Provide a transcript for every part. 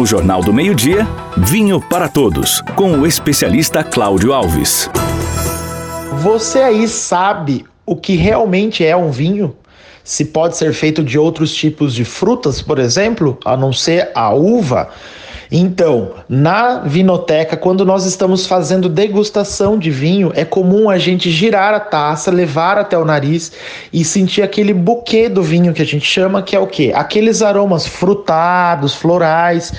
No Jornal do Meio-Dia, Vinho para Todos, com o especialista Cláudio Alves. Você aí sabe o que realmente é um vinho? Se pode ser feito de outros tipos de frutas, por exemplo, a não ser a uva? Então, na vinoteca, quando nós estamos fazendo degustação de vinho, é comum a gente girar a taça, levar até o nariz e sentir aquele buquê do vinho que a gente chama, que é o quê? Aqueles aromas frutados, florais.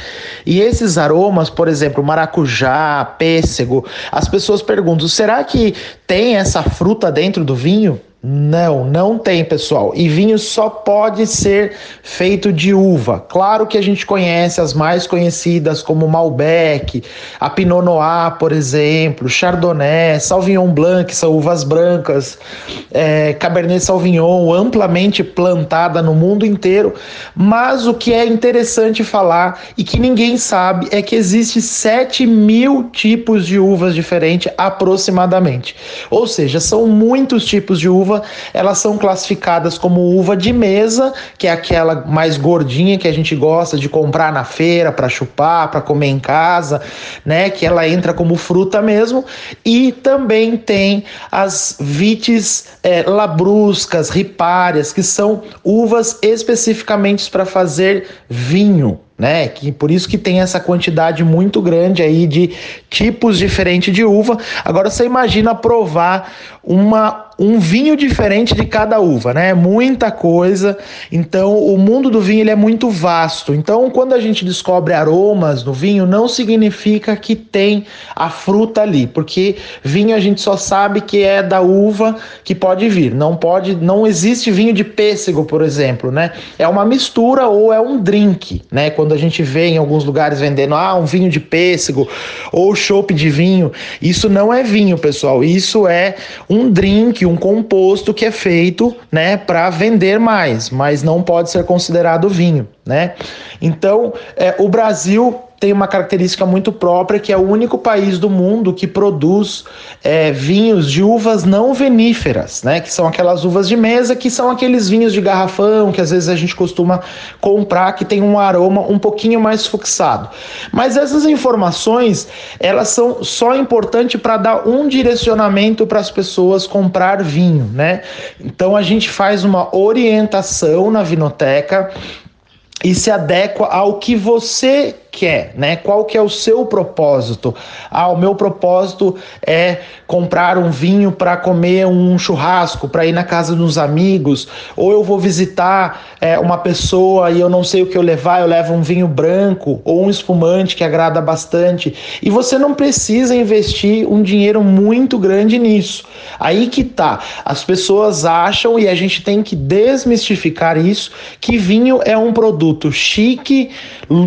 E esses aromas, por exemplo, maracujá, pêssego, as pessoas perguntam: será que tem essa fruta dentro do vinho? Não, não tem, pessoal. E vinho só pode ser feito de uva. Claro que a gente conhece as mais conhecidas como Malbec, a Pinot Noir, por exemplo, Chardonnay, Sauvignon Blanc, que são uvas brancas, é, Cabernet Sauvignon, amplamente plantada no mundo inteiro. Mas o que é interessante falar e que ninguém sabe é que existe 7 mil tipos de uvas diferentes aproximadamente. Ou seja, são muitos tipos de uva uva, elas são classificadas como uva de mesa, que é aquela mais gordinha que a gente gosta de comprar na feira para chupar, para comer em casa, né? Que ela entra como fruta mesmo. E também tem as vites é, labruscas, ripárias, que são uvas especificamente para fazer vinho né? Que por isso que tem essa quantidade muito grande aí de tipos diferentes de uva. Agora você imagina provar uma um vinho diferente de cada uva, né? Muita coisa. Então, o mundo do vinho ele é muito vasto. Então, quando a gente descobre aromas no vinho, não significa que tem a fruta ali, porque vinho a gente só sabe que é da uva que pode vir. Não pode, não existe vinho de pêssego, por exemplo, né? É uma mistura ou é um drink, né? Quando a gente vê em alguns lugares vendendo ah, um vinho de pêssego ou chopp de vinho, isso não é vinho, pessoal. Isso é um drink, um composto que é feito, né, para vender mais, mas não pode ser considerado vinho, né? Então, é, o Brasil tem uma característica muito própria, que é o único país do mundo que produz é, vinhos de uvas não veníferas, né? Que são aquelas uvas de mesa, que são aqueles vinhos de garrafão que às vezes a gente costuma comprar, que tem um aroma um pouquinho mais fixado. Mas essas informações, elas são só importantes para dar um direcionamento para as pessoas comprar vinho, né? Então a gente faz uma orientação na vinoteca e se adequa ao que você quer, né? Qual que é o seu propósito? Ah, o meu propósito é comprar um vinho para comer um churrasco, para ir na casa dos amigos, ou eu vou visitar é, uma pessoa e eu não sei o que eu levar, eu levo um vinho branco ou um espumante que agrada bastante. E você não precisa investir um dinheiro muito grande nisso. Aí que tá. As pessoas acham e a gente tem que desmistificar isso que vinho é um produto chique,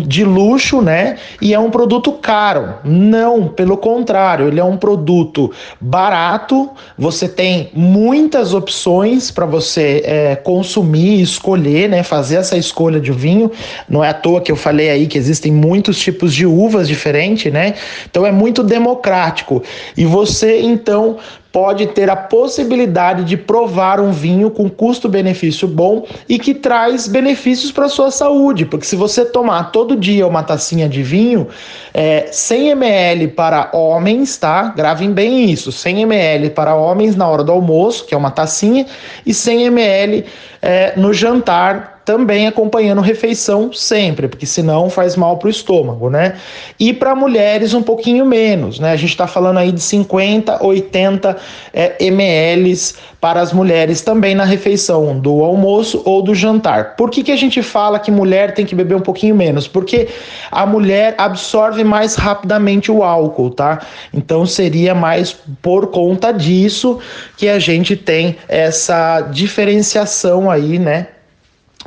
de luxo né? E é um produto caro. Não, pelo contrário, ele é um produto barato. Você tem muitas opções para você é, consumir, escolher, né? Fazer essa escolha de vinho. Não é à toa que eu falei aí que existem muitos tipos de uvas diferentes, né? Então é muito democrático. E você então pode ter a possibilidade de provar um vinho com custo-benefício bom e que traz benefícios para sua saúde, porque se você tomar todo dia uma tacinha de vinho, é, 100 ml para homens, tá? Gravem bem isso, 100 ml para homens na hora do almoço, que é uma tacinha, e 100 ml é, no jantar também acompanhando refeição sempre, porque senão faz mal para o estômago, né? E para mulheres um pouquinho menos, né? A gente está falando aí de 50, 80 é, ml para as mulheres também na refeição do almoço ou do jantar. Por que, que a gente fala que mulher tem que beber um pouquinho menos? Porque a mulher absorve mais rapidamente o álcool, tá? Então seria mais por conta disso que a gente tem essa diferenciação aí, né?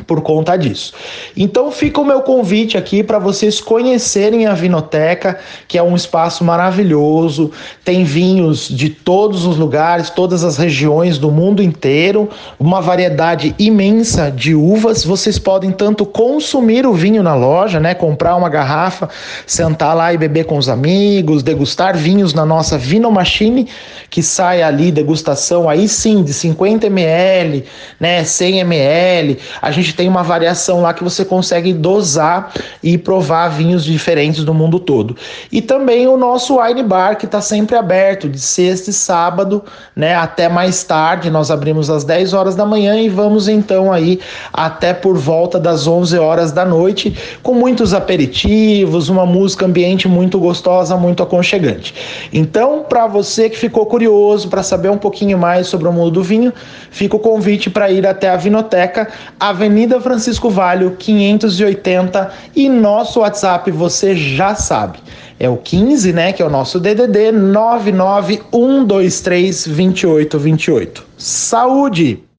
Por conta disso. Então fica o meu convite aqui para vocês conhecerem a Vinoteca, que é um espaço maravilhoso, tem vinhos de todos os lugares, todas as regiões do mundo inteiro, uma variedade imensa de uvas. Vocês podem tanto consumir o vinho na loja, né, comprar uma garrafa, sentar lá e beber com os amigos, degustar vinhos na nossa Vino Machine, que sai ali degustação aí sim de 50 ml, né, 100 ml. A gente tem uma variação lá que você consegue dosar e provar vinhos diferentes do mundo todo. E também o nosso wine bar que está sempre aberto de sexta e sábado, né, até mais tarde. Nós abrimos às 10 horas da manhã e vamos então aí até por volta das 11 horas da noite, com muitos aperitivos, uma música ambiente muito gostosa, muito aconchegante. Então, para você que ficou curioso para saber um pouquinho mais sobre o mundo do vinho, fica o convite para ir até a Vinoteca, Avenida Francisco Valho, 580 e nosso WhatsApp você já sabe. É o 15, né, que é o nosso DDD 991232828. Saúde!